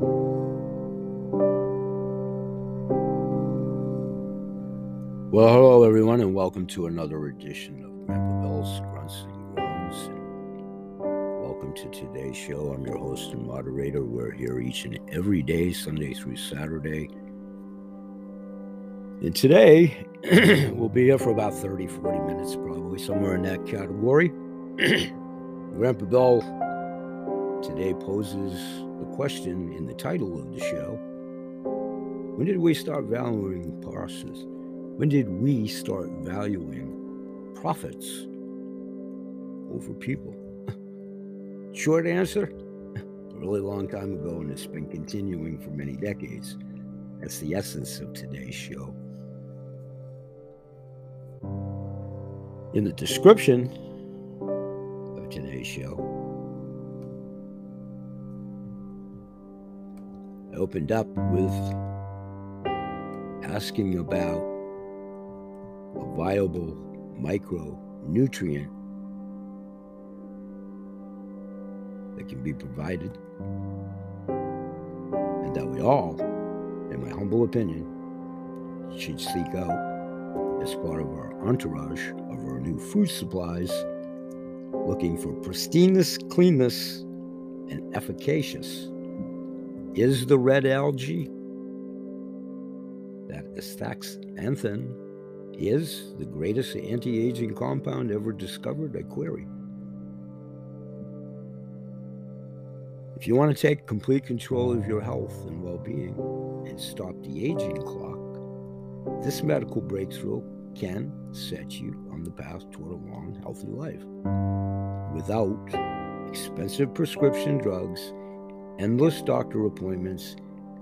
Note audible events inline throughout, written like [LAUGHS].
Well, hello everyone, and welcome to another edition of Grandpa Bill's Grunts and Groans. Welcome to today's show. I'm your host and moderator. We're here each and every day, Sunday through Saturday. And today, [CLEARS THROAT] we'll be here for about 30, 40 minutes, probably somewhere in that category. [CLEARS THROAT] Grandpa Bill today poses the question in the title of the show When did we start valuing parsons? When did we start valuing profits over people? [LAUGHS] Short answer [LAUGHS] a really long time ago, and it's been continuing for many decades. That's the essence of today's show. In the description of today's show, opened up with asking about a viable micronutrient that can be provided and that we all, in my humble opinion, should seek out as part of our entourage of our new food supplies, looking for pristineness, cleanness, and efficacious. Is the red algae that astaxanthin is the greatest anti aging compound ever discovered? I query. If you want to take complete control of your health and well being and stop the aging clock, this medical breakthrough can set you on the path toward a long, healthy life without expensive prescription drugs, endless doctor appointments,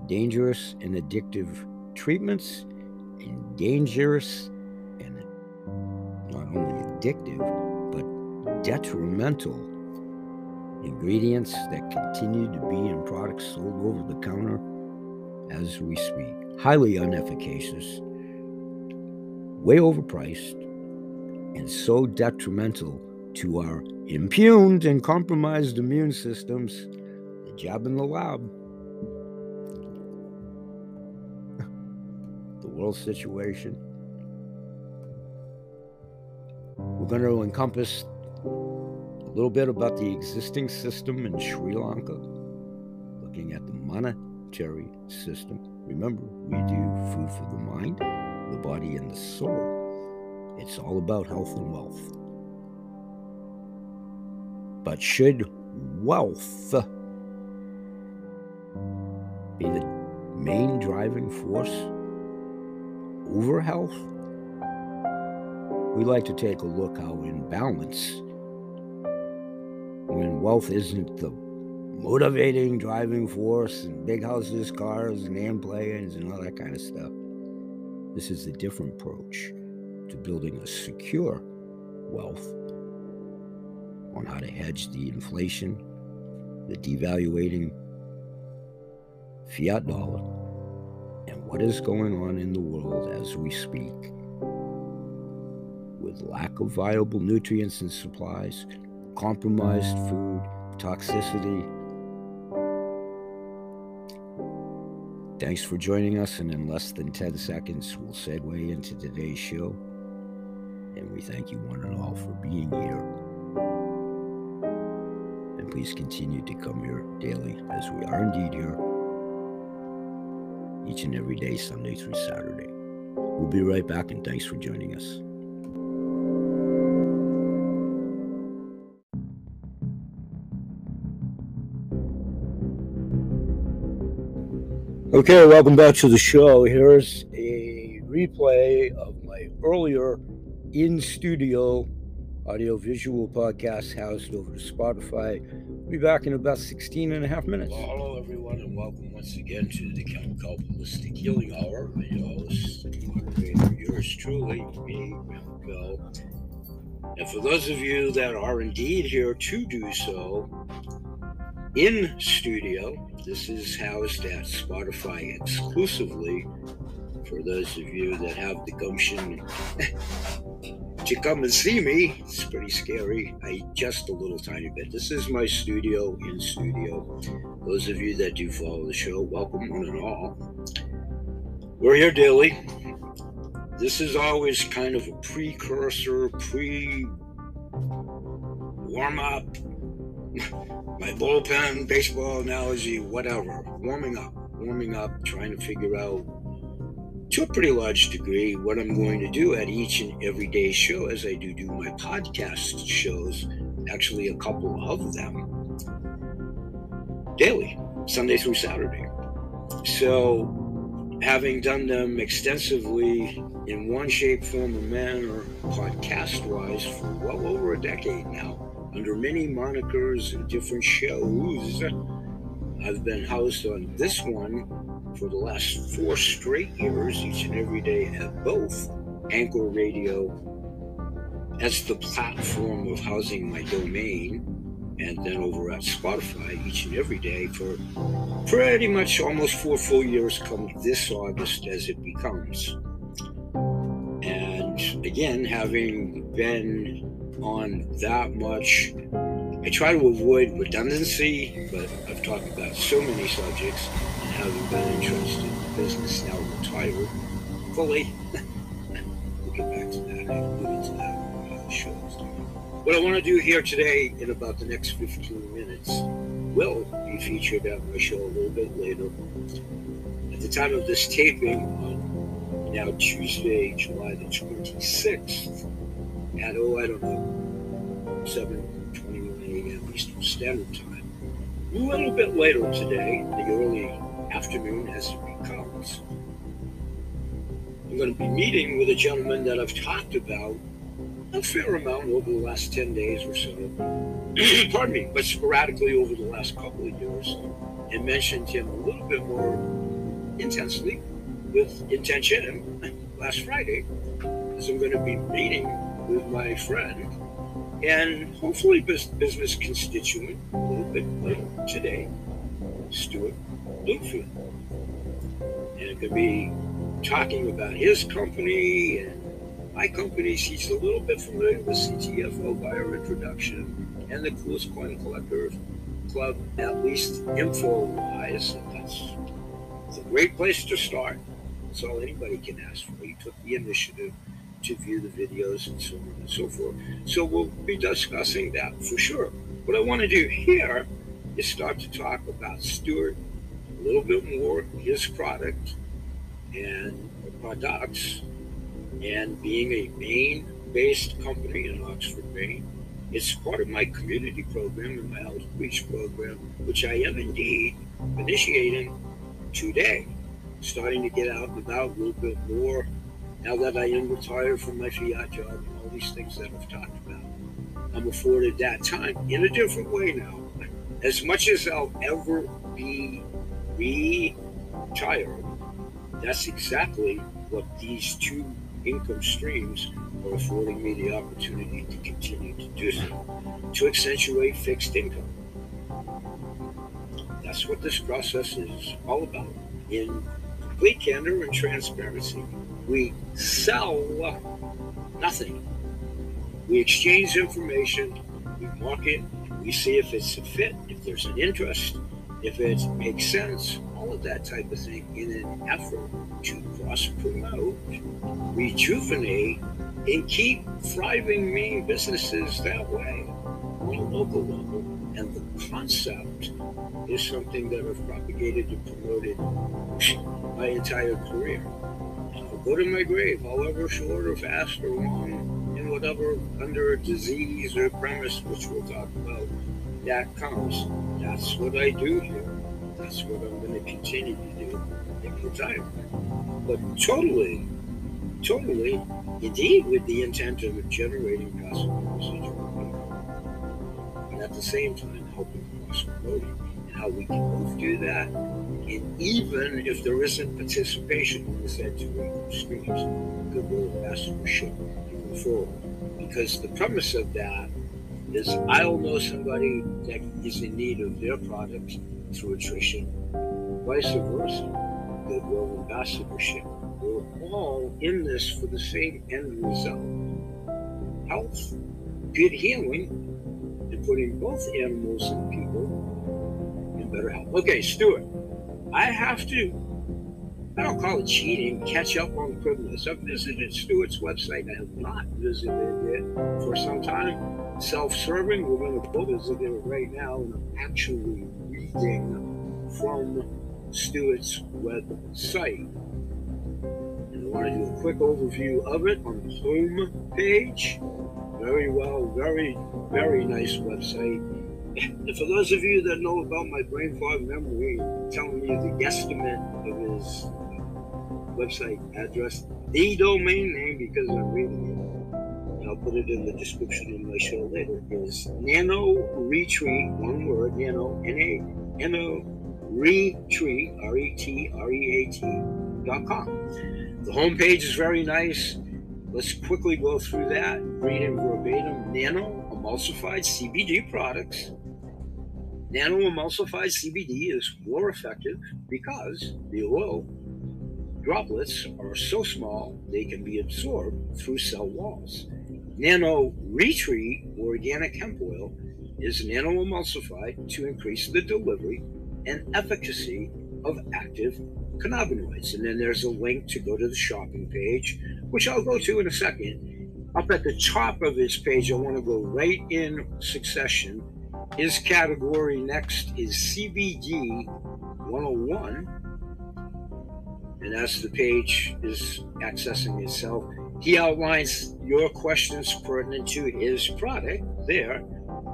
dangerous and addictive treatments, and dangerous and not only addictive, but detrimental ingredients that continue to be in products sold over the counter as we speak. Highly unefficacious, way overpriced, and so detrimental to our impugned and compromised immune systems. Job in the lab. [LAUGHS] the world situation We're going to encompass a little bit about the existing system in Sri Lanka, looking at the monetary system. Remember, we do food for the mind, the body, and the soul. It's all about health and wealth. But should wealth be the main driving force over health? we like to take a look how in balance, when wealth isn't the motivating driving force and big houses, cars, and airplanes and all that kind of stuff, this is a different approach to building a secure wealth on how to hedge the inflation, the devaluating fiat dollar, and what is going on in the world as we speak with lack of viable nutrients and supplies, compromised food, toxicity. Thanks for joining us, and in less than 10 seconds, we'll segue into today's show. And we thank you one and all for being here. And please continue to come here daily, as we are indeed here each and every day, Sunday through Saturday. We'll be right back, and thanks for joining us. Okay, welcome back to the show. Here's a replay of my earlier in studio audio visual podcast housed over to Spotify. We'll be back in about 16 and a half minutes. Well, hello, everyone, and welcome once again to the Holistic Healing Hour. The host, yours truly, me, Bill. And for those of you that are indeed here to do so, in studio. This is housed at Spotify exclusively for those of you that have the gumption [LAUGHS] to come and see me. It's pretty scary. I just a little tiny bit. This is my studio in studio. Those of you that do follow the show, welcome one and all. We're here daily. This is always kind of a precursor, pre warm up, [LAUGHS] my bullpen, baseball analogy, whatever. Warming up, warming up, trying to figure out to a pretty large degree what I'm going to do at each and every day show as I do do my podcast shows, actually, a couple of them daily, Sunday through Saturday. So, having done them extensively in one shape, form, or manner, podcast wise, for well over a decade now, under many monikers and different shows, I've been housed on this one for the last four straight years, each and every day at both Anchor Radio as the platform of housing my domain, and then over at Spotify each and every day for pretty much almost four full years come this August as it becomes. And again, having been on that much I try to avoid redundancy, but I've talked about so many subjects having been interested in the business now retired fully. [LAUGHS] we'll get back to that. I alluded to that shows. What I want to do here today in about the next 15 minutes will be featured on my show a little bit later. At the time of this taping on now Tuesday, July the 26th, at oh, I don't know, 7 Eastern Standard Time. A little bit later today, the early afternoon as it becomes, I'm going to be meeting with a gentleman that I've talked about a fair amount over the last 10 days or so. [CLEARS THROAT] Pardon me, but sporadically over the last couple of years, and mentioned him a little bit more intensely with intention [CLEARS THROAT] last Friday, as I'm going to be meeting with my friend and hopefully business constituent a little bit later today, Stuart Bloomfield. And it could be talking about his company and my companies. He's a little bit familiar with CTFO by our introduction and the Coolest Coin Collector Club, at least info wise. That's it's a great place to start. That's all anybody can ask for. He took the initiative to view the videos and so on and so forth. So we'll be discussing that for sure. What I want to do here is start to talk about Stuart a little bit more, his product and products, and being a Maine-based company in Oxford, Maine. It's part of my community program and my outreach program, which I am indeed initiating today. Starting to get out and about a little bit more now that I am retired from my fiat job and all these things that I've talked about, I'm afforded that time in a different way now. As much as I'll ever be retired, that's exactly what these two income streams are affording me the opportunity to continue to do so, to accentuate fixed income. That's what this process is all about in complete candor and transparency. We sell nothing. We exchange information, we market, we see if it's a fit, if there's an interest, if it makes sense, all of that type of thing in an effort to cross promote, rejuvenate, and keep thriving Maine businesses that way on a local level. And the concept is something that I've propagated and promoted my entire career I'll go to my grave, however short or fast or long, in whatever under a disease or premise, which we'll talk about, that comes. That's what I do here. That's what I'm going to continue to do in retirement. But totally, totally, indeed, with the intent of generating passive residual income. And at the same time, helping promoting. And how we can both do that and even if there isn't participation in the said two income streams, goodwill ambassadorship moving forward. Because the premise of that is I'll know somebody that is in need of their product through attrition, vice versa, goodwill ambassadorship. We're all in this for the same end result. health, good healing, and putting both animals and people in better health. Okay, Stuart, I have to I don't call it cheating, catch up on criminals. I've visited Stuart's website. I have not visited it for some time. Self serving, we're going to go visit it right now, and I'm actually reading from Stuart's website. And I want to do a quick overview of it on the home page. Very well, very, very nice website. And for those of you that know about my brain fog memory, telling me the guesstimate of his website address, the domain name, because I'm reading it. I'll put it in the description in my show later. Is Nano Retreat, one word, Nano, N A N O Retreat, R E T R E A T dot com. The homepage is very nice. Let's quickly go through that. Read in verbatim. Nano emulsified CBD products. Nano emulsified CBD is more effective because the oil droplets are so small they can be absorbed through cell walls. Nano Retreat organic hemp oil is nano emulsified to increase the delivery and efficacy of active cannabinoids. And then there's a link to go to the shopping page, which I'll go to in a second. Up at the top of this page, I want to go right in succession. His category next is CBD 101 and as the page is accessing itself, he outlines your questions pertinent to his product there.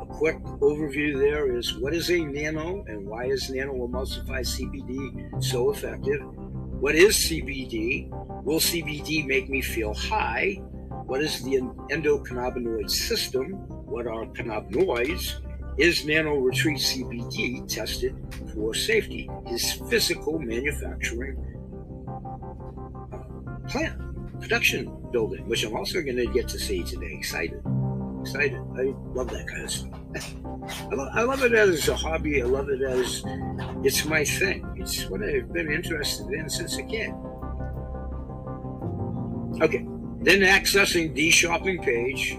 A quick overview there is what is a nano and why is nano emulsified CBD so effective? What is CBD? Will CBD make me feel high? What is the endocannabinoid system? What are cannabinoids? Is Nano Retreat CBD tested for safety? His physical manufacturing uh, plant production building, which I'm also going to get to see today. Excited, excited. I love that kind of stuff. [LAUGHS] I, lo- I love it as a hobby. I love it as it's my thing. It's what I've been interested in since a kid. Okay, then accessing the shopping page,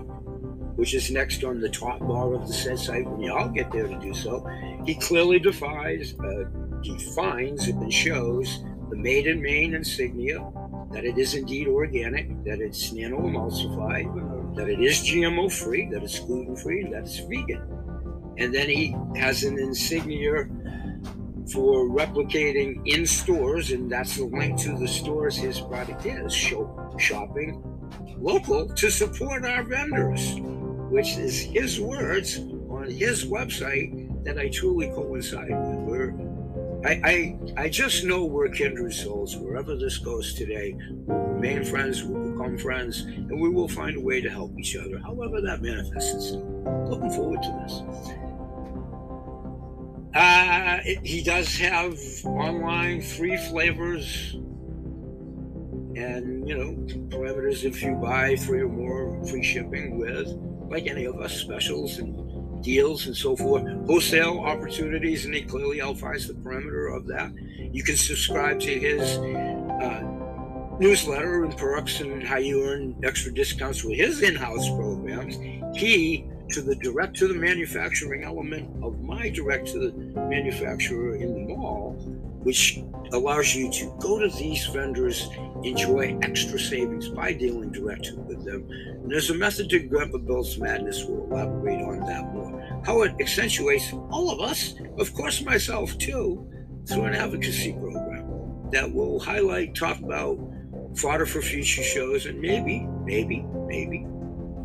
which is next on the top bar of the said site when y'all get there to do so. He clearly defies, uh, defines and shows the Made in Maine insignia that it is indeed organic, that it's nano emulsified, that it is GMO free, that it's gluten free, that it's vegan. And then he has an insignia for replicating in stores, and that's the link to the stores his product is. Show, shopping local to support our vendors, which is his words on his website that I truly coincide with. We're I, I, I just know we're kindred souls. Wherever this goes today, we'll remain friends, we'll become friends, and we will find a way to help each other, however that manifests itself. Looking forward to this. Uh, it, he does have online free flavors and, you know, parameters if you buy three or more free shipping with, like any of us, specials and deals and so forth, wholesale opportunities, and he clearly outlines the perimeter of that. You can subscribe to his uh, newsletter and perks and how you earn extra discounts with his in-house programs. He to the direct to the manufacturing element of my direct to the manufacturer in the mall, which allows you to go to these vendors, enjoy extra savings by dealing directly with them. And there's a method to Grandpa Bill's madness. We'll elaborate on that more. How it accentuates all of us, of course, myself too, through an advocacy program that will highlight, talk about fodder for future shows, and maybe, maybe, maybe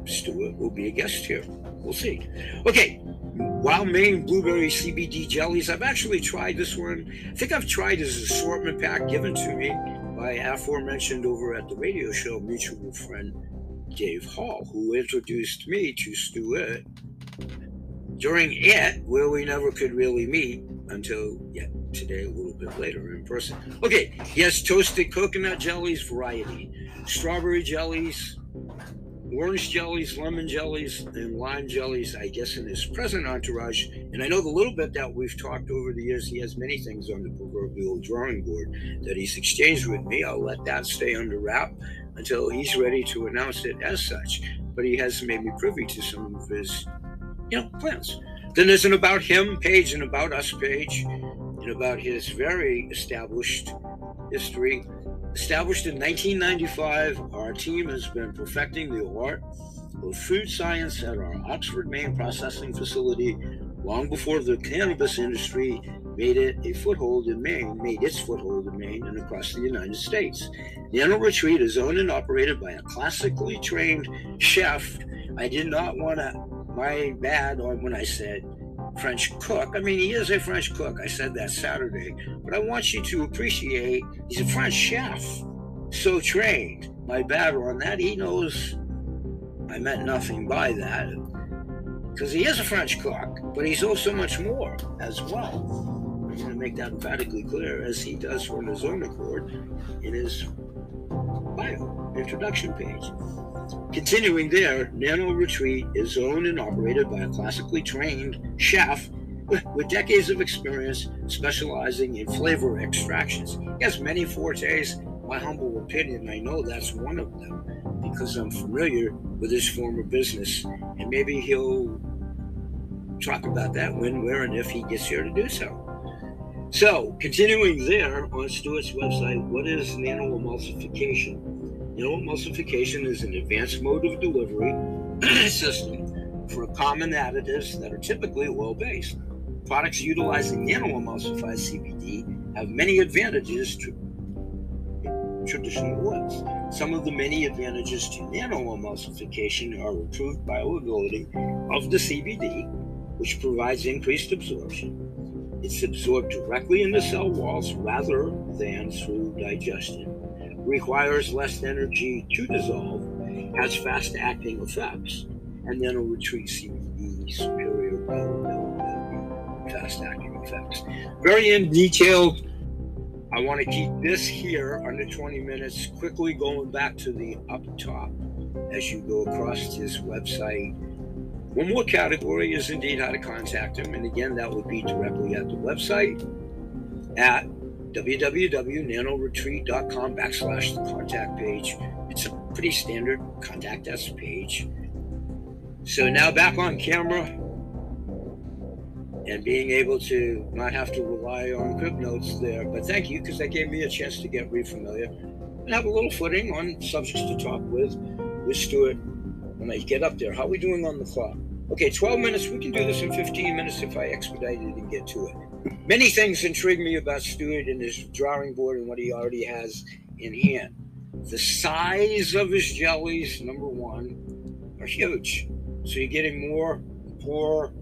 Stuart will be a guest here. We'll see. Okay, Wild Maine Blueberry CBD Jellies. I've actually tried this one. I think I've tried his assortment pack given to me by aforementioned over at the radio show mutual friend Dave Hall, who introduced me to Stuart during it, where we never could really meet until yeah, today, a little bit later in person. Okay, yes, toasted coconut jellies variety, strawberry jellies, orange jellies, lemon jellies, and lime jellies, I guess, in his present entourage. And I know the little bit that we've talked over the years, he has many things on the proverbial drawing board that he's exchanged with me. I'll let that stay under wrap until he's ready to announce it as such. But he has made me privy to some of his, you know, plans. Then there's an about him page and about us page, and about his very established history. Established in 1995, our team has been perfecting the art of food science at our Oxford, Maine processing facility long before the cannabis industry made it a foothold in Maine, made its foothold in Maine and across the United States. Nano Retreat is owned and operated by a classically trained chef. I did not want to, my bad on when I said French cook. I mean, he is a French cook. I said that Saturday. But I want you to appreciate he's a French chef, so trained. My bad on that. He knows I meant nothing by that because he is a French cook, but he's also much more as well. I'm going to make that emphatically clear, as he does from his own accord in his bio introduction page. Continuing there, Nano Retreat is owned and operated by a classically trained chef with decades of experience specializing in flavor extractions. He has many fortes. My humble opinion, I know that's one of them because I'm familiar with his former business, and maybe he'll talk about that when, where, and if he gets here to do so. So, continuing there on Stuart's website, what is nanoemulsification? Nanoemulsification is an advanced mode of delivery [CLEARS THROAT] system for common additives that are typically oil based. Products utilizing nanoemulsified CBD have many advantages to traditional oils. Some of the many advantages to nanoemulsification are improved bioavailability of the CBD, which provides increased absorption it's absorbed directly in the cell walls rather than through digestion. Requires less energy to dissolve, has fast acting effects, and then will retreat CBD superior bioavailability, uh, fast acting effects. Very in detailed. I want to keep this here under 20 minutes, quickly going back to the up top as you go across his website one more category is indeed how to contact him. And again, that would be directly at the website at www.nanoretreat.com backslash the contact page. It's a pretty standard contact us page. So now back on camera and being able to not have to rely on crib notes there. But thank you because that gave me a chance to get re-familiar and have a little footing on subjects to talk with with Stuart when I get up there. How are we doing on the clock? Okay, 12 minutes. We can do this in 15 minutes if I expedite it and get to it. Many things intrigue me about Stuart and his drawing board and what he already has in hand. The size of his jellies, number one, are huge. So you're getting more por,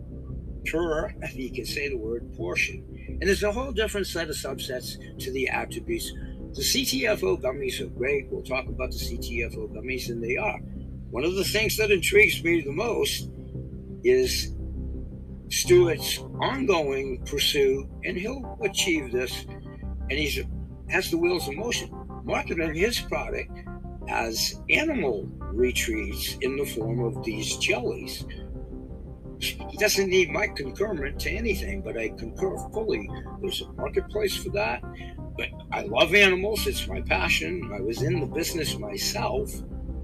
per, if you can say the word, portion. And there's a whole different set of subsets to the attributes. The CTFO gummies are great. We'll talk about the CTFO gummies, and they are. One of the things that intrigues me the most is Stuart's ongoing pursuit, and he'll achieve this. And he's has the wheels in motion, marketing his product as animal retreats in the form of these jellies. He doesn't need my concurrence to anything, but I concur fully. There's a marketplace for that. But I love animals, it's my passion. I was in the business myself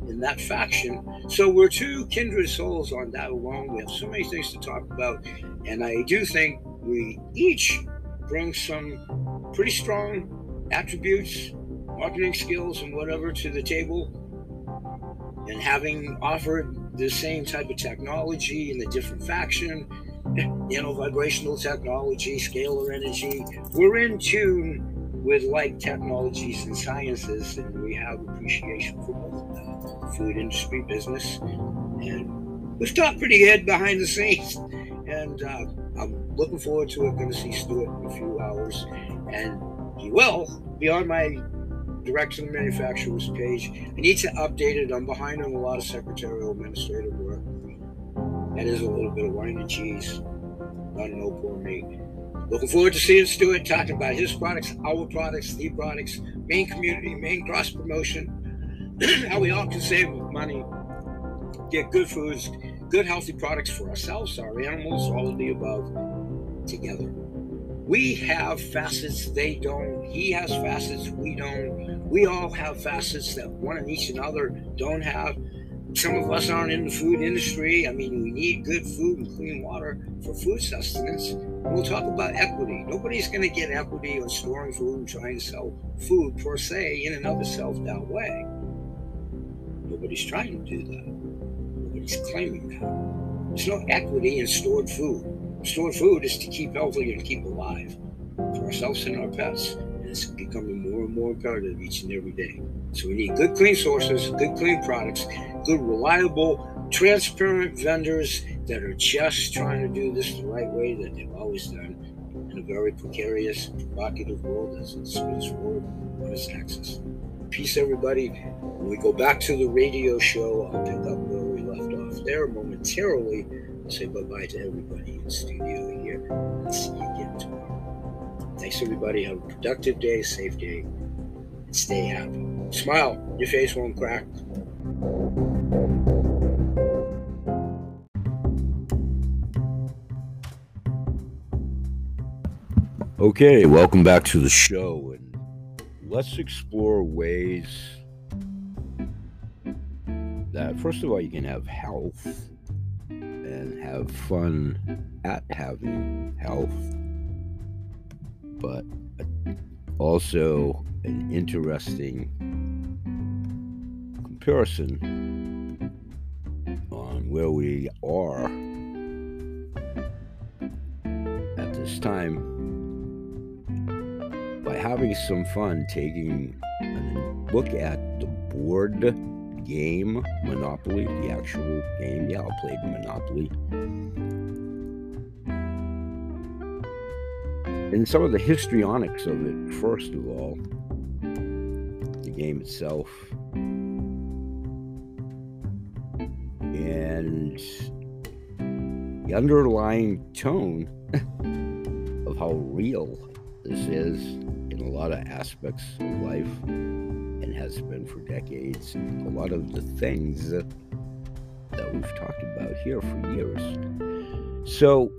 in that faction. So we're two kindred souls on that alone. We have so many things to talk about. And I do think we each bring some pretty strong attributes, marketing skills, and whatever to the table. And having offered the same type of technology in a different faction, you know, vibrational technology, scalar energy, we're in tune with like technologies and sciences, and we have appreciation for both food industry, business, and we've talked pretty good behind the scenes. And uh, I'm looking forward to it. Going to see Stuart in a few hours, and he will be on my direct to the manufacturer's page. I need to update it. I'm behind on a lot of secretarial administrative work. That is a little bit of wine and cheese. Not old poor me. Looking forward to seeing Stuart talking about his products, our products, the products, Maine community, Maine cross promotion, [CLEARS THROAT] how we all can save money, get good foods, good healthy products for ourselves, our animals, all of the above together. We have facets they don't. He has facets we don't. We all have facets that one and each another don't have. Some of us aren't in the food industry. I mean, we need good food and clean water for food sustenance. We'll talk about equity. Nobody's going to get equity on storing food and trying to sell food per se in and of itself that way. Nobody's trying to do that. Nobody's claiming that. There's no equity in stored food. Stored food is to keep healthy and keep alive for ourselves and our pets. And it's becoming more and more imperative each and every day. So we need good, clean sources, good, clean products, good, reliable, transparent vendors that are just trying to do this the right way that they've always done in a very precarious, provocative world as the space world on its axis. Peace, everybody. When we go back to the radio show, I'll pick up where we left off there momentarily. I'll say bye bye to everybody in studio here see you again tomorrow. Thanks, everybody. Have a productive day, safe day, and stay happy. Smile, your face won't crack. Okay, welcome back to the show, let's explore ways that, first of all, you can have health and have fun at having health, but also an interesting comparison on where we are at this time by having some fun taking a look at the board game Monopoly, the actual game. Yeah, I played Monopoly. And some of the histrionics of it, first of all, the game itself, and the underlying tone [LAUGHS] of how real this is lot of aspects of life and has been for decades. A lot of the things that, that we've talked about here for years. So,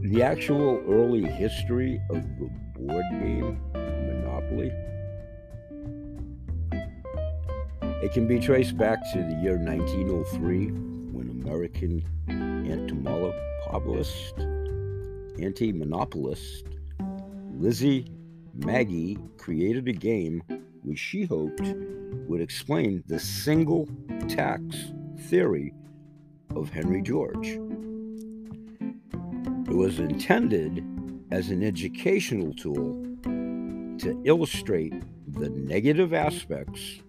the actual early history of the board game Monopoly it can be traced back to the year 1903 when American entomologist, anti-monopolist Lizzie Magie created a game which she hoped would explain the single tax theory of Henry George. It was intended as an educational tool to illustrate the negative aspects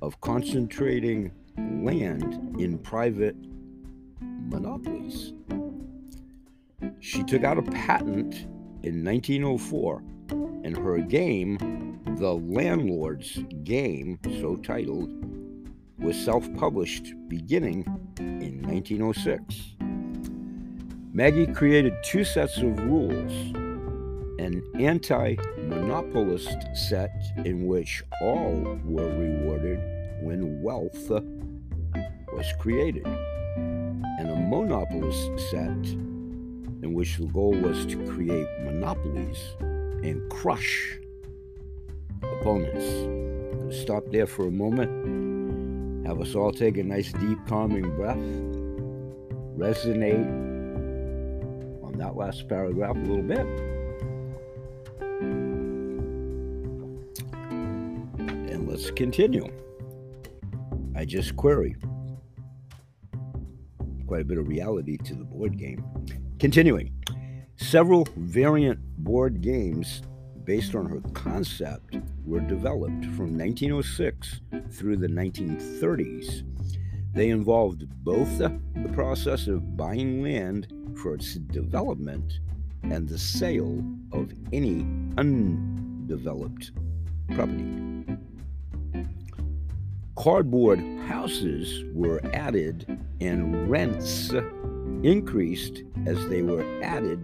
of concentrating land in private monopolies. She took out a patent in 1904, and her game, The Landlord's Game, so titled, was self published beginning in 1906. Magie created two sets of rules an anti monopolist set in which all were rewarded when wealth was created and a monopolist set in which the goal was to create monopolies and crush opponents. Stop there for a moment, have us all take a nice, deep, calming breath, resonate on that last paragraph a little bit. And let's continue. I just query quite a bit of reality to the board game. Continuing, several variant board games based on her concept were developed from 1906 through the 1930s. They involved both the, the process of buying land for its development and the sale of any undeveloped property. Cardboard houses were added and rents increased as they were added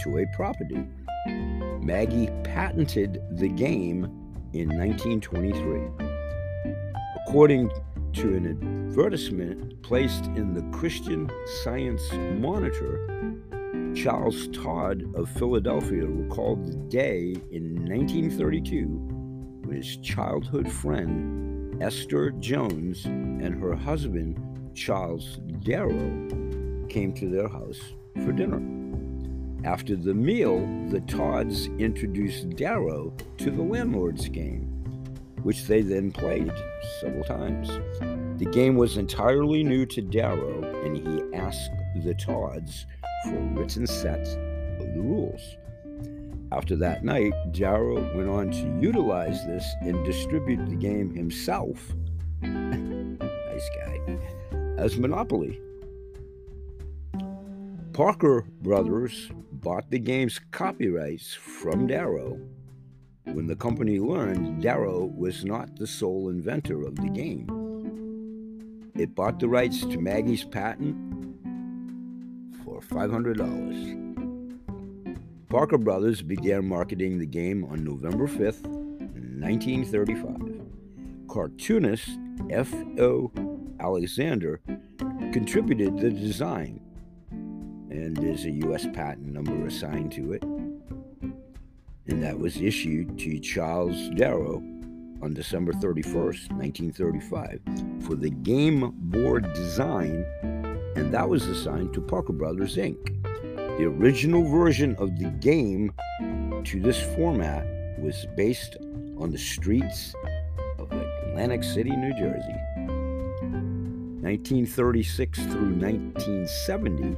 to a property. Magie patented the game in 1923. According to an advertisement placed in the Christian Science Monitor, Charles Todd of Philadelphia recalled the day in 1932 when his childhood friend Esther Jones and her husband Charles Darrow came to their house for dinner. After the meal, the Todds introduced Darrow to the landlord's game, which they then played several times. The game was entirely new to Darrow, and he asked the Todds for a written set of the rules. After that night, Darrow went on to utilize this and distribute the game himself. [LAUGHS] nice guy. As Monopoly. Parker Brothers bought the game's copyrights from Darrow when the company learned Darrow was not the sole inventor of the game. It bought the rights to Magie's patent for $500. Parker Brothers began marketing the game on November 5th, 1935. Cartoonist F.O. Alexander contributed the design, and there's a U.S. patent number assigned to it. And that was issued to Charles Darrow on December 31st, 1935, for the game board design and that was assigned to Parker Brothers Inc. The original version of the game to this format was based on the streets of Atlantic City, New Jersey. 1936 through 1970.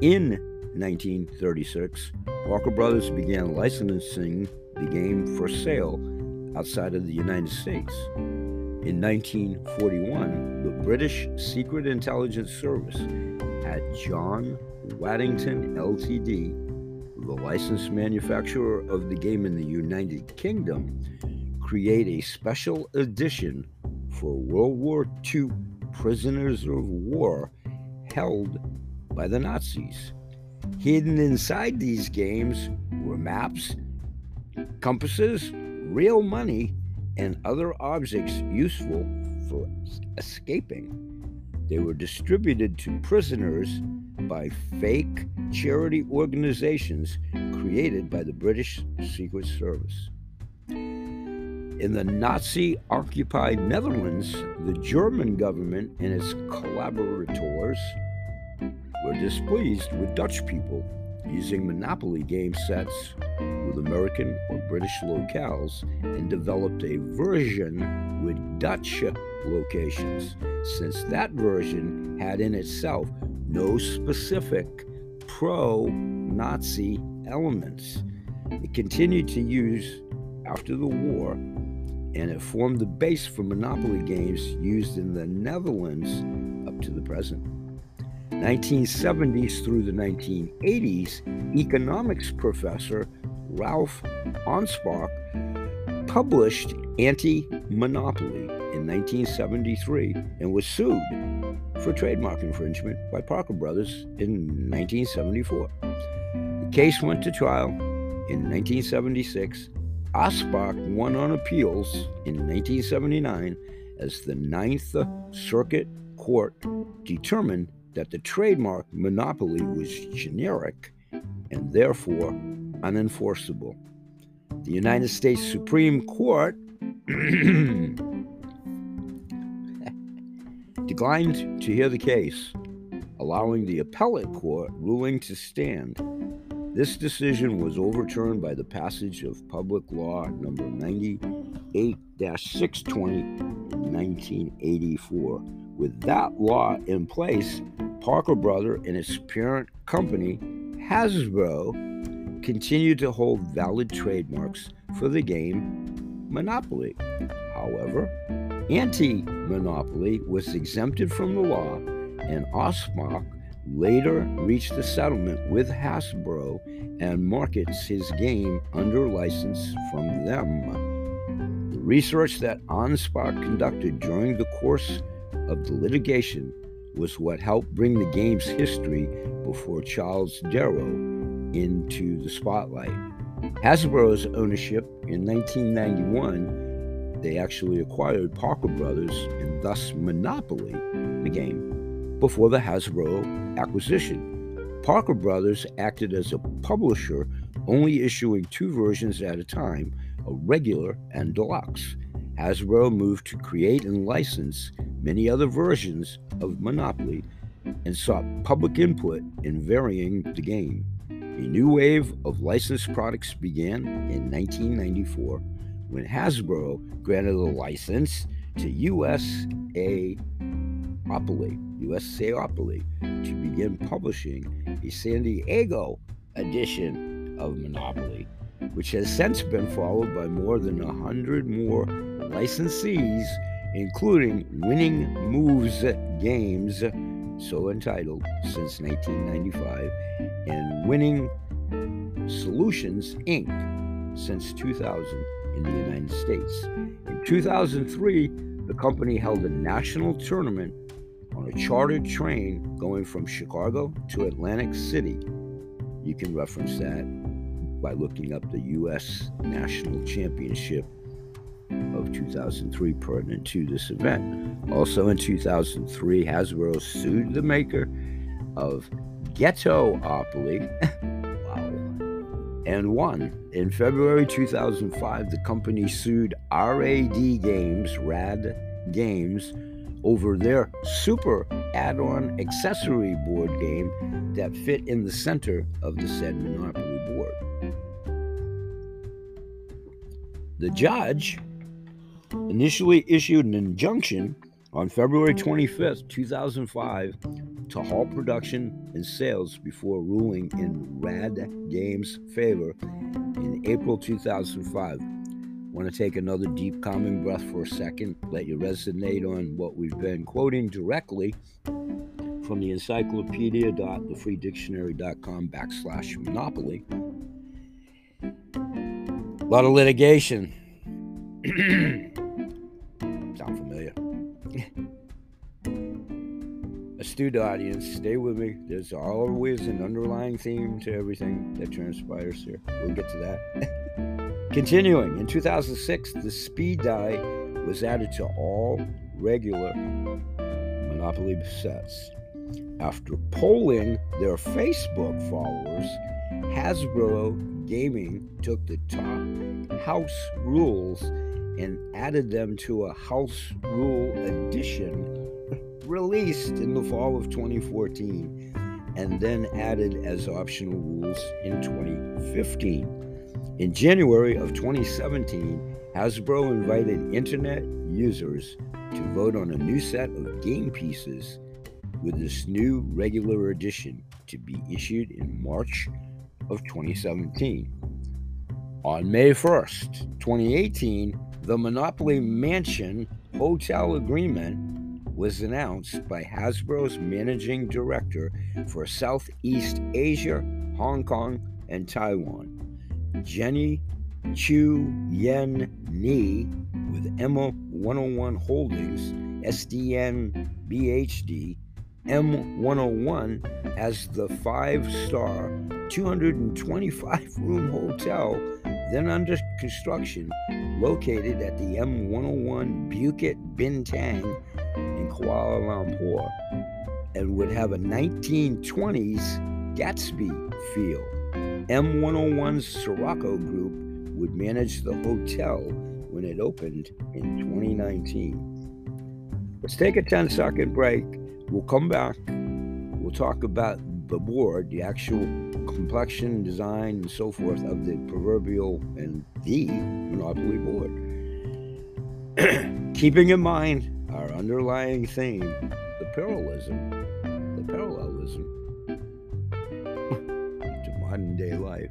In 1936, Parker Brothers began licensing the game for sale outside of the United States. In 1941, the British Secret Intelligence Service had John Waddington Ltd., the licensed manufacturer of the game in the United Kingdom, create a special edition for World War II prisoners of war held by the Nazis. Hidden inside these games were maps, compasses, real money, and other objects useful for escaping. They were distributed to prisoners by fake charity organizations created by the British Secret Service. In the Nazi occupied Netherlands, the German government and its collaborators were displeased with Dutch people using Monopoly game sets with American or British locales and developed a version with Dutch locations, since that version had in itself no specific pro Nazi elements. It continued to use after the war, and it formed the base for Monopoly games used in the Netherlands up to the present. 1970s through the 1980s, economics professor Ralph Anspach published Anti Monopoly in 1973 and was sued for trademark infringement by Parker Brothers in 1974. The case went to trial in 1976. Anspach won on appeals in 1979 as the Ninth Circuit Court determined that the trademark monopoly was generic and therefore unenforceable. The United States Supreme Court [CLEARS THROAT] declined to hear the case, allowing the appellate court ruling to stand. This decision was overturned by the passage of Public Law number 98 620 in 1984. With that law in place, Parker Brother and its parent company, Hasbro, continued to hold valid trademarks for the game Monopoly. However, anti monopoly was exempted from the law, and Anspach later reached a settlement with Hasbro and markets his game under license from them. The research that Anspach conducted during the course of the litigation was what helped bring the game's history before Charles Darrow into the spotlight. Hasbro's ownership in 1991, they actually acquired Parker Brothers and thus Monopoly, the game, before the Hasbro acquisition. Parker Brothers acted as a publisher, only issuing two versions at a time a regular and deluxe. Hasbro moved to create and license many other versions of Monopoly and sought public input in varying the game. A new wave of licensed products began in 1994 when Hasbro granted a license to USA Opoly, USAopoly, to begin publishing a San Diego edition of Monopoly, which has since been followed by more than a hundred more licensees, including Winning Moves Games, so entitled, since 1995, and Winning Solutions Inc. since 2000 in the United States. In 2003, the company held a national tournament on a chartered train going from Chicago to Atlantic City. You can reference that by looking up the U.S. National Championship of 2003 pertinent to this event. Also in 2003, Hasbro sued the maker of Ghettopoly. [LAUGHS] wow. And won. In February 2005, the company sued RAD Games, RAD Games, over their super add on accessory board game that fit in the center of the said Monopoly The judge initially issued an injunction on February 25th, 2005, to halt production and sales before ruling in Rad Games' favor in April 2005. Want to take another deep, calming breath for a second? Let you resonate on what we've been quoting directly from the encyclopedia.thefreedictionary.com backslash monopoly. A lot of litigation. [CLEARS THROAT] Sound familiar? Astute audience, stay with me. There's always an underlying theme to everything that transpires here. We'll get to that. [LAUGHS] Continuing, in 2006, the speed die was added to all regular Monopoly sets. After polling their Facebook followers, Hasbro Gaming took the top house rules and added them to a house rule edition [LAUGHS] released in the fall of 2014 and then added as optional rules in 2015. In January of 2017, Hasbro invited internet users to vote on a new set of game pieces with this new regular edition to be issued in March of 2017. On May 1st, 2018, the Monopoly Mansion Hotel Agreement was announced by Hasbro's managing director for Southeast Asia, Hong Kong, and Taiwan, Jenny Chew Yean Nee with M101 Holdings, SDN BHD M101 as the five star 225 room hotel, then under construction, located at the M101 Bukit Bintang in Kuala Lumpur, and would have a 1920s Gatsby feel. M101's Sirocco Group would manage the hotel when it opened in 2019. Let's take a 10 second break We'll come back. We'll talk about the board, the actual complexion, design, and so forth of the proverbial and the Monopoly board. [CLEARS THROAT] Keeping in mind our underlying theme, the parallelism, the parallelism [LAUGHS] to modern day life,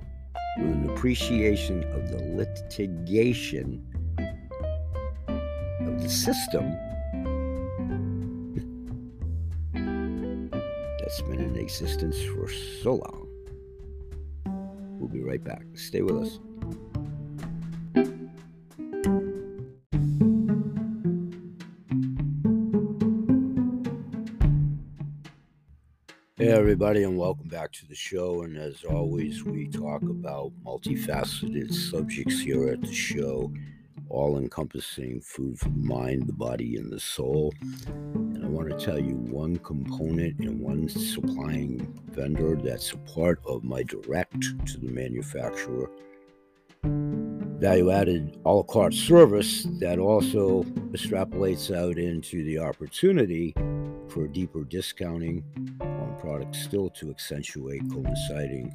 with an appreciation of the litigation of the system that's been in existence for so long. We'll be right back. Stay with us. Hey, everybody, and welcome back to the show. And as always, we talk about multifaceted subjects here at the show, all encompassing food for the mind, the body, and the soul want to tell you one component and one supplying vendor that's a part of my direct to the manufacturer. Value added a la carte service that also extrapolates out into the opportunity for deeper discounting on products still to accentuate coinciding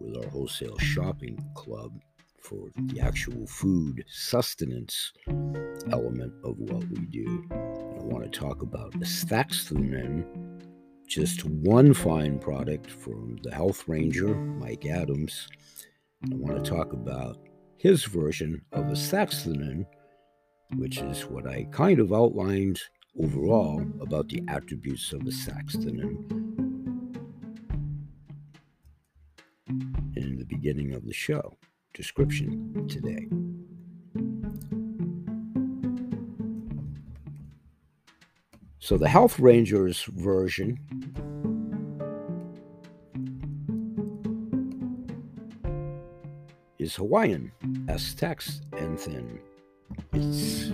with our wholesale shopping club for the actual food sustenance element of what we do. I want to talk about astaxanthin, just one fine product from the Health Ranger, Mike Adams. I want to talk about his version of astaxanthin, which is what I kind of outlined overall about the attributes of a astaxanthin in the beginning of the show description today. So the Health Rangers version is Hawaiian, astaxanthin. It's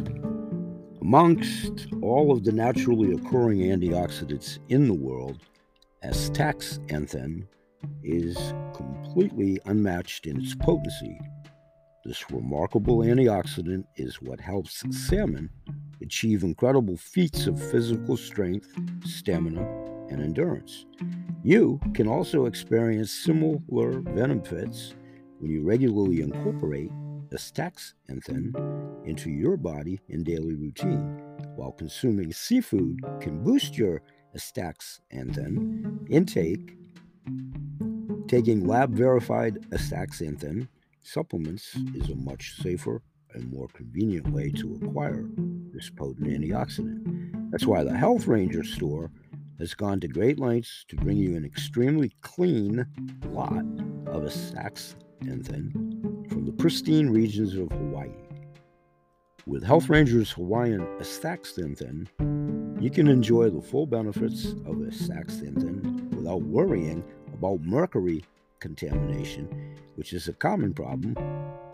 amongst all of the naturally occurring antioxidants in the world, astaxanthin is completely unmatched in its potency. This remarkable antioxidant is what helps salmon achieve incredible feats of physical strength, stamina, and endurance. You can also experience similar benefits when you regularly incorporate astaxanthin into your body in daily routine, while consuming seafood can boost your astaxanthin intake Taking lab verified astaxanthin supplements is a much safer and more convenient way to acquire this potent antioxidant. That's why the Health Ranger store has gone to great lengths to bring you an extremely clean lot of astaxanthin from the pristine regions of Hawaii. With Health Ranger's Hawaiian astaxanthin, you can enjoy the full benefits of astaxanthin without worrying about mercury contamination, which is a common problem,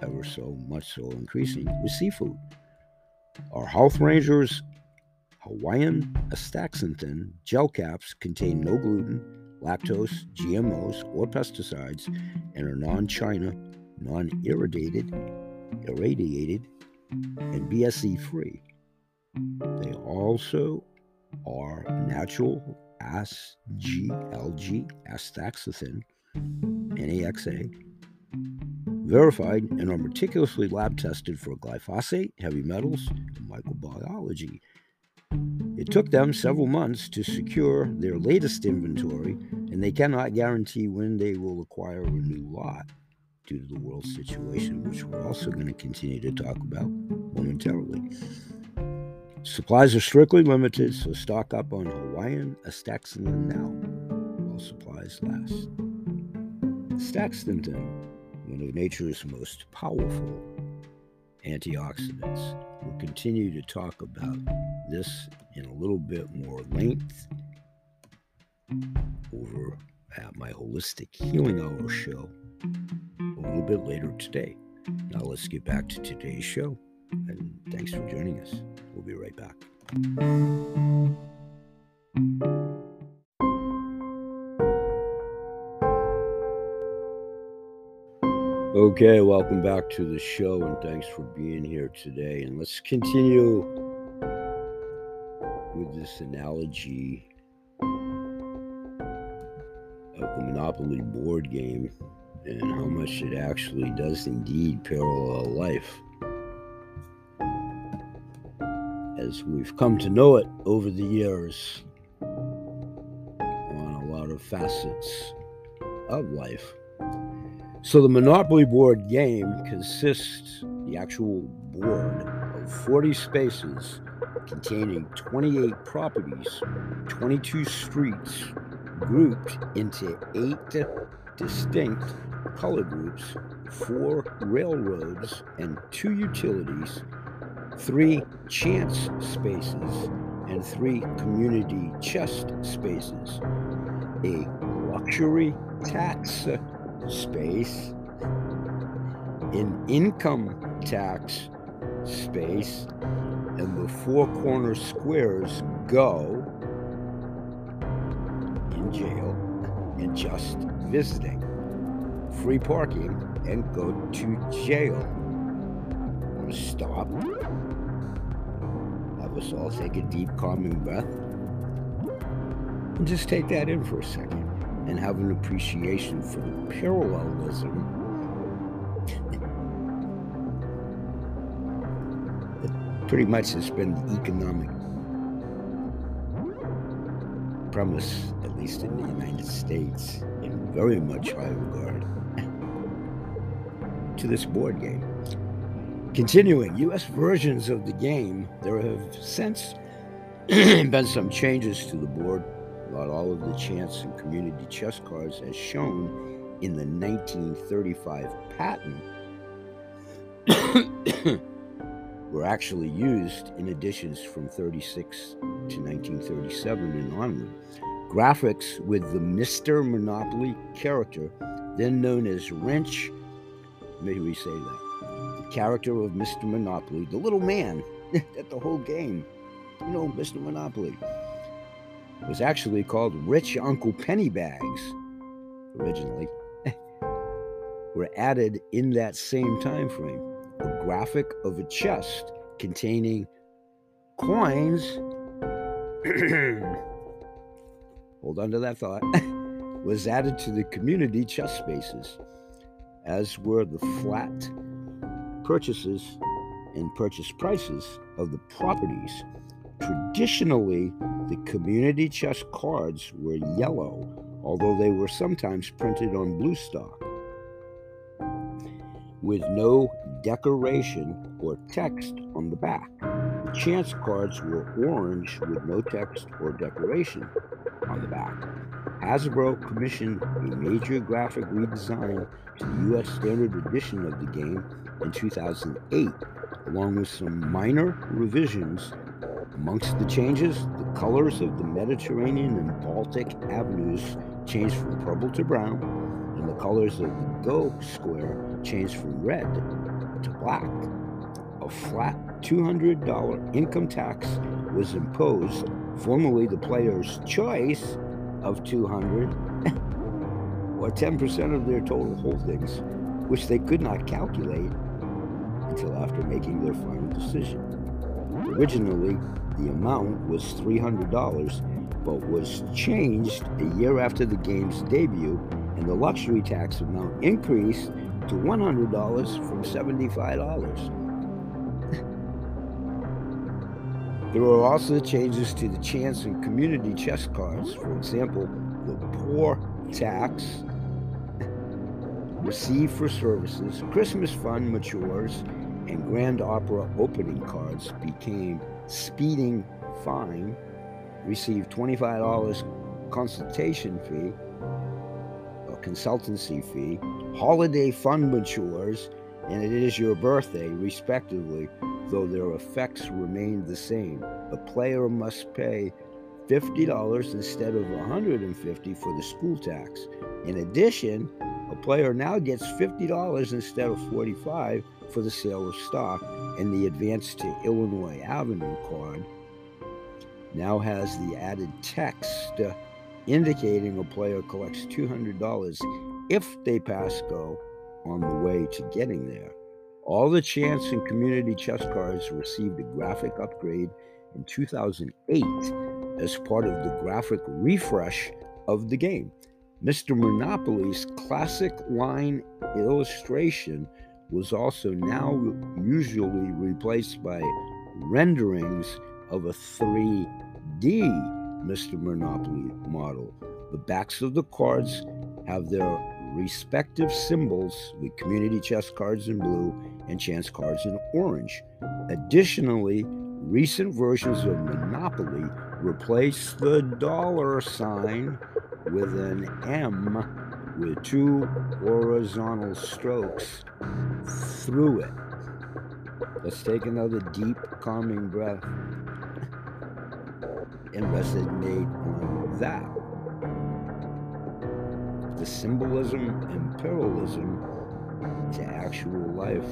ever so much so increasing, with seafood. Our Health Rangers Hawaiian astaxanthin gel caps contain no gluten, lactose, GMOs, or pesticides and are non China, non irradiated, irradiated, and BSE free. They also are natural ASGLG, astaxanthin, NAXA, verified and are meticulously lab tested for glyphosate, heavy metals, and microbiology. It took them several months to secure their latest inventory, and they cannot guarantee when they will acquire a new lot due to the world situation, which we're also going to continue to talk about momentarily. Supplies are strictly limited, so mm-hmm. stock up on Hawaiian astaxanthin now while supplies last. Astaxanthin, one of nature's most powerful antioxidants. We'll continue to talk about this in a little bit more length over at my Holistic Healing Hour show a little bit later today. Now let's get back to today's show, and thanks for joining us. We'll be right back. Okay, welcome back to the show and thanks for being here today. And let's continue with this analogy of the Monopoly board game and how much it actually does indeed parallel life. As we've come to know it over the years on a lot of facets of life. So the Monopoly board game consists the actual board of 40 spaces containing 28 properties, 22 streets grouped into eight distinct color groups, four railroads, and two utilities three chance spaces, and three community chest spaces. A luxury tax space, an income tax space, and the four corner squares go in jail and just visiting. Free parking and go to jail. Stop? Have us all take a deep, calming breath. And just take that in for a second and have an appreciation for the parallelism pretty much has been the economic premise, at least in the United States, in very much high regard to this board game. Continuing, US versions of the game, there have since [CLEARS THROAT] been some changes to the board. Not all of the chance and community chest cards, as shown in the 1935 patent, [COUGHS] were actually used in editions from 36 to 1937 and onward. Graphics with the Mr. Monopoly character, then known as Wrench, maybe we say that, character of Mr. Monopoly, the little man [LAUGHS] that the whole game, you know, Mr. Monopoly, was actually called Rich Uncle Pennybags originally, [LAUGHS] were added in that same time frame a graphic of a chest containing coins. [CLEARS THROAT] Hold on to that thought. [LAUGHS] was added to the community chest spaces, as were the flat purchases and purchase prices of the properties. Traditionally, the community chest cards were yellow, although they were sometimes printed on blue stock with no decoration or text on the back. The chance cards were orange with no text or decoration on the back. Hasbro commissioned a major graphic redesign to the US Standard Edition of the game in 2008, along with some minor revisions. Uh, amongst the changes, the colors of the Mediterranean and Baltic avenues changed from purple to brown, and the colors of the Go square changed from red to black. A flat $200 income tax was imposed, formerly the player's choice of 200 [LAUGHS] or 10% of their total holdings, which they could not calculate until after making their final decision. Originally, the amount was $300, but was changed a year after the game's debut, and the luxury tax amount increased to $100 from $75. There were also changes to the chance and community chest cards. For example, the poor tax received for services, Christmas fund matures, and Grand Opera opening cards became speeding fine, received $25 consultation fee, a consultancy fee, holiday fund matures, and it is your birthday, respectively, though their effects remain the same. A player must pay $50 instead of 150 for the school tax. In addition, a player now gets $50 instead of 45 for the sale of stock, and the Advance to Illinois Avenue card now has the added text indicating a player collects $200 if they pass go on the way to getting there. All the chance and community chest cards received a graphic upgrade in 2008 as part of the graphic refresh of the game. Mr. Monopoly's classic line illustration was also now usually replaced by renderings of a 3D Mr. Monopoly model. The backs of the cards have their respective symbols with community chest cards in blue and chance cards in orange. Additionally, recent versions of Monopoly replace the dollar sign with an M with two horizontal strokes through it. Let's take another deep, calming breath and resonate on that the symbolism and parallelism to actual life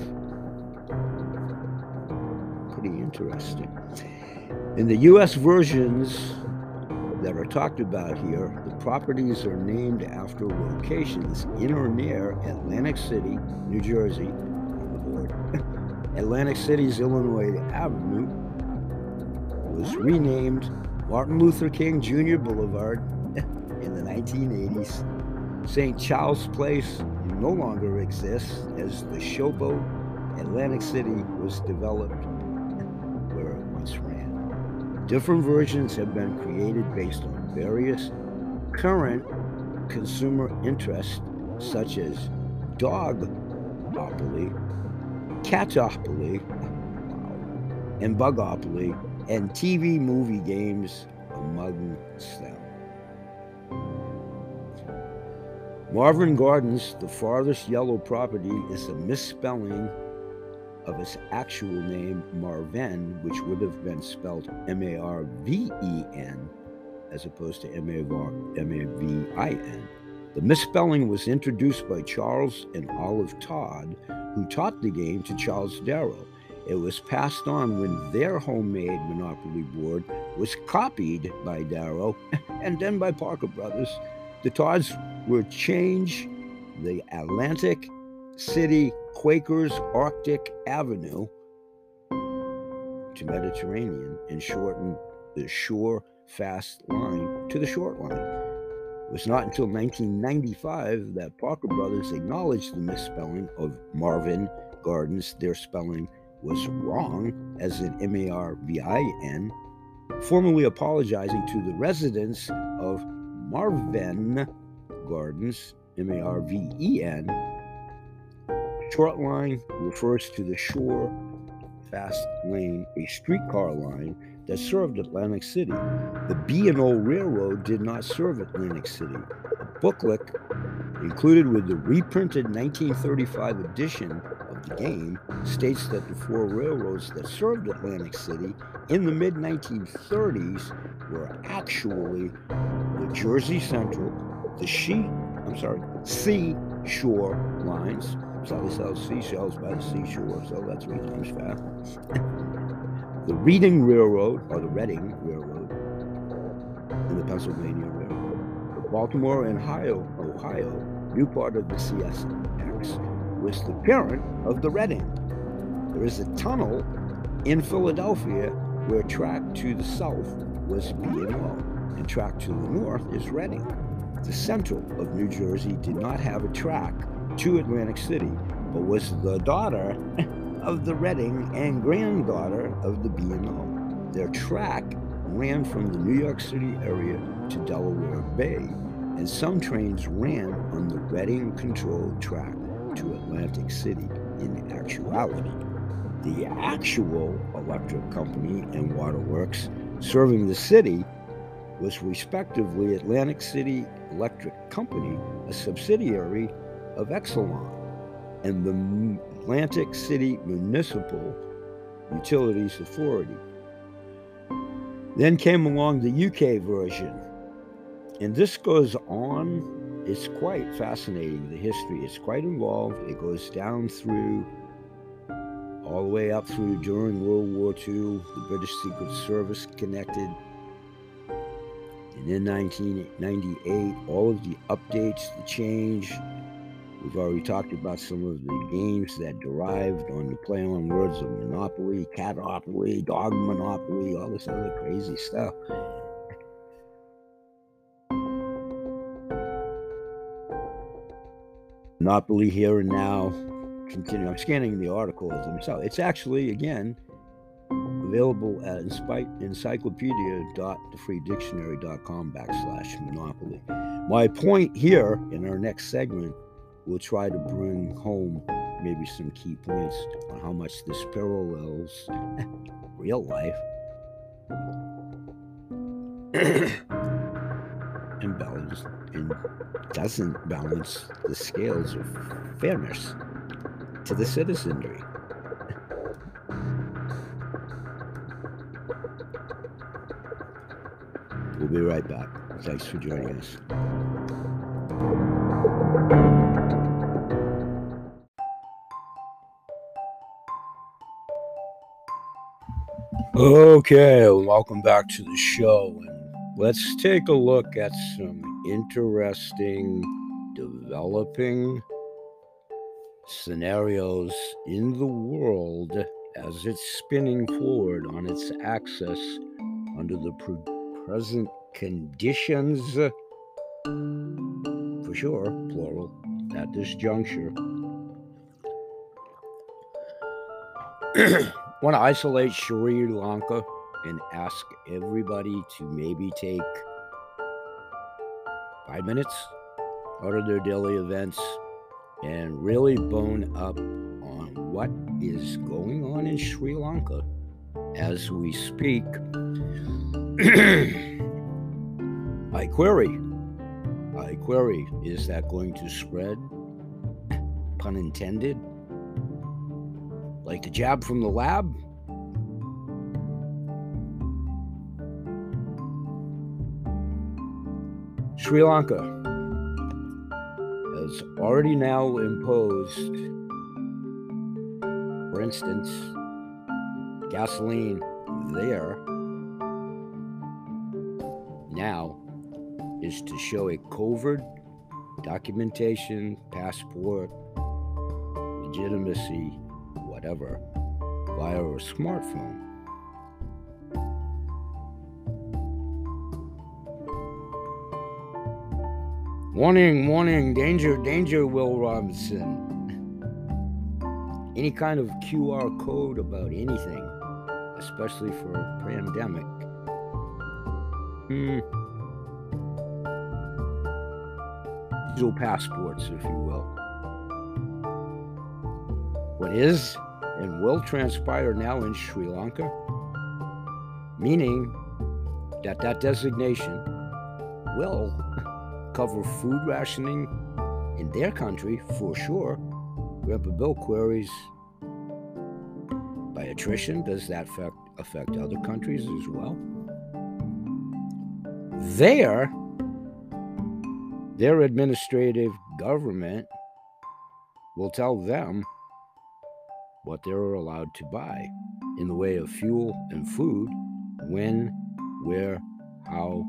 pretty interesting. In the US versions that are talked about here, the properties are named after locations in or near Atlantic City, New Jersey, on the board. Atlantic City's Illinois Avenue was renamed Martin Luther King Jr. Boulevard [LAUGHS] in the 1980s. St. Charles Place no longer exists as the Showboat Atlantic City was developed where it once ran. Different versions have been created based on various current consumer interests, such as dogopoly, catopoly, and bugopoly, and TV movie games among them. Marvin Gardens, the farthest yellow property, is a misspelling of its actual name, Marven, which would have been spelled M A R V E N as opposed to M A V I N. The misspelling was introduced by Charles and Olive Todd, who taught the game to Charles Darrow. It was passed on when their homemade Monopoly board was copied by Darrow [LAUGHS] and then by Parker Brothers. The Todds were change the Atlantic City Quakers Arctic Avenue to Mediterranean and shorten the shore fast line to the short line. It was not until 1995 that Parker Brothers acknowledged the misspelling of Marvin Gardens. Their spelling was wrong, as in M A R V I N, formally apologizing to the residents of Marven Gardens, M A R V E N. Short line refers to the shore fast lane, a streetcar line that served Atlantic City. The B&O Railroad did not serve Atlantic City. A booklet included with the reprinted 1935 edition of the game states that the four railroads that served Atlantic City in the mid 1930s were actually the Jersey Central, the She, I'm sorry, Seashore lines. So they sell seashells by the seashore, so that's three times fast. the Reading Railroad, or the Reading Railroad, and the Pennsylvania Railroad. Baltimore and Ohio, Ohio, new part of the CSX, was the parent of the Reading. There is a tunnel in Philadelphia where track to the south was B&O and track to the north is Reading. The central of New Jersey did not have a track to Atlantic City, but was the daughter [LAUGHS] of the Reading and granddaughter of the B&O. Their track ran from the New York City area to Delaware Bay, and some trains ran on the Reading controlled track to Atlantic City in actuality. The actual electric company and waterworks serving the city was respectively Atlantic City Electric Company, a subsidiary of Exelon, and the Atlantic City Municipal Utilities Authority. Then came along the UK version, and this goes on. It's quite fascinating, the history. It's quite involved. It goes down through all the way up through during World War II, the British Secret Service connected in 1998, all of the updates, the change, we've already talked about some of the games that derived on the play on words of Monopoly, Catopoly, Dog Monopoly, all this other crazy stuff. Monopoly here and now. Continue. I'm scanning the article as themselves. It's actually, again, available at encyclopedia.thefreedictionary.com backslash monopoly. My point here in our next segment will try to bring home maybe some key points on how much this parallels [LAUGHS] real life [COUGHS] and balance and doesn't balance the scales of fairness to the citizenry. We'll be right back. Thanks for joining us. Okay, welcome back to the show. And let's take a look at some interesting developing scenarios in the world as it's spinning forward on its axis under the present conditions, for sure, plural, at this juncture. [CLEARS THROAT] want to isolate Sri Lanka and ask everybody to maybe take five minutes out of their daily events and really bone up on what is going on in Sri Lanka as we speak. [CLEARS THROAT] I query, I query, is that going to spread? Pun intended like the jab from the lab? Sri Lanka has already now imposed, for instance, gasoline there now is to show a covert documentation, passport, legitimacy whatever via a smartphone. Warning, warning, danger, danger, Will Robinson. Any kind of QR code about anything, especially for a pandemic. Hmm. Digital passports, if you will. What is and will transpire now in Sri Lanka, meaning that that designation will [LAUGHS] cover food rationing in their country for sure. Grandpa Bill queries by attrition, does that affect, affect other countries as well? There, their administrative government will tell them what they are allowed to buy in the way of fuel and food, when, where, how,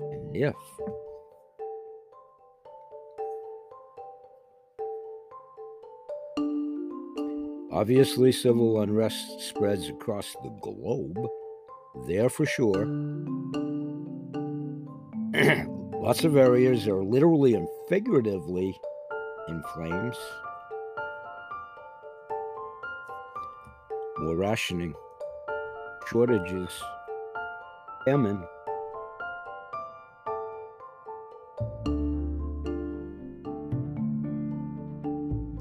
and if. Obviously, civil unrest spreads across the globe, there for sure. [CLEARS THROAT] Lots of areas are literally and figuratively in flames. more rationing, shortages, famine.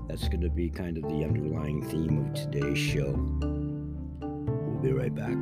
That's going to be kind of the underlying theme of today's show. We'll be right back.